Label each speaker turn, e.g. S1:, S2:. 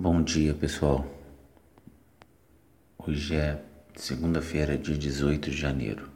S1: Bom dia, pessoal. Hoje é segunda-feira, dia 18 de janeiro.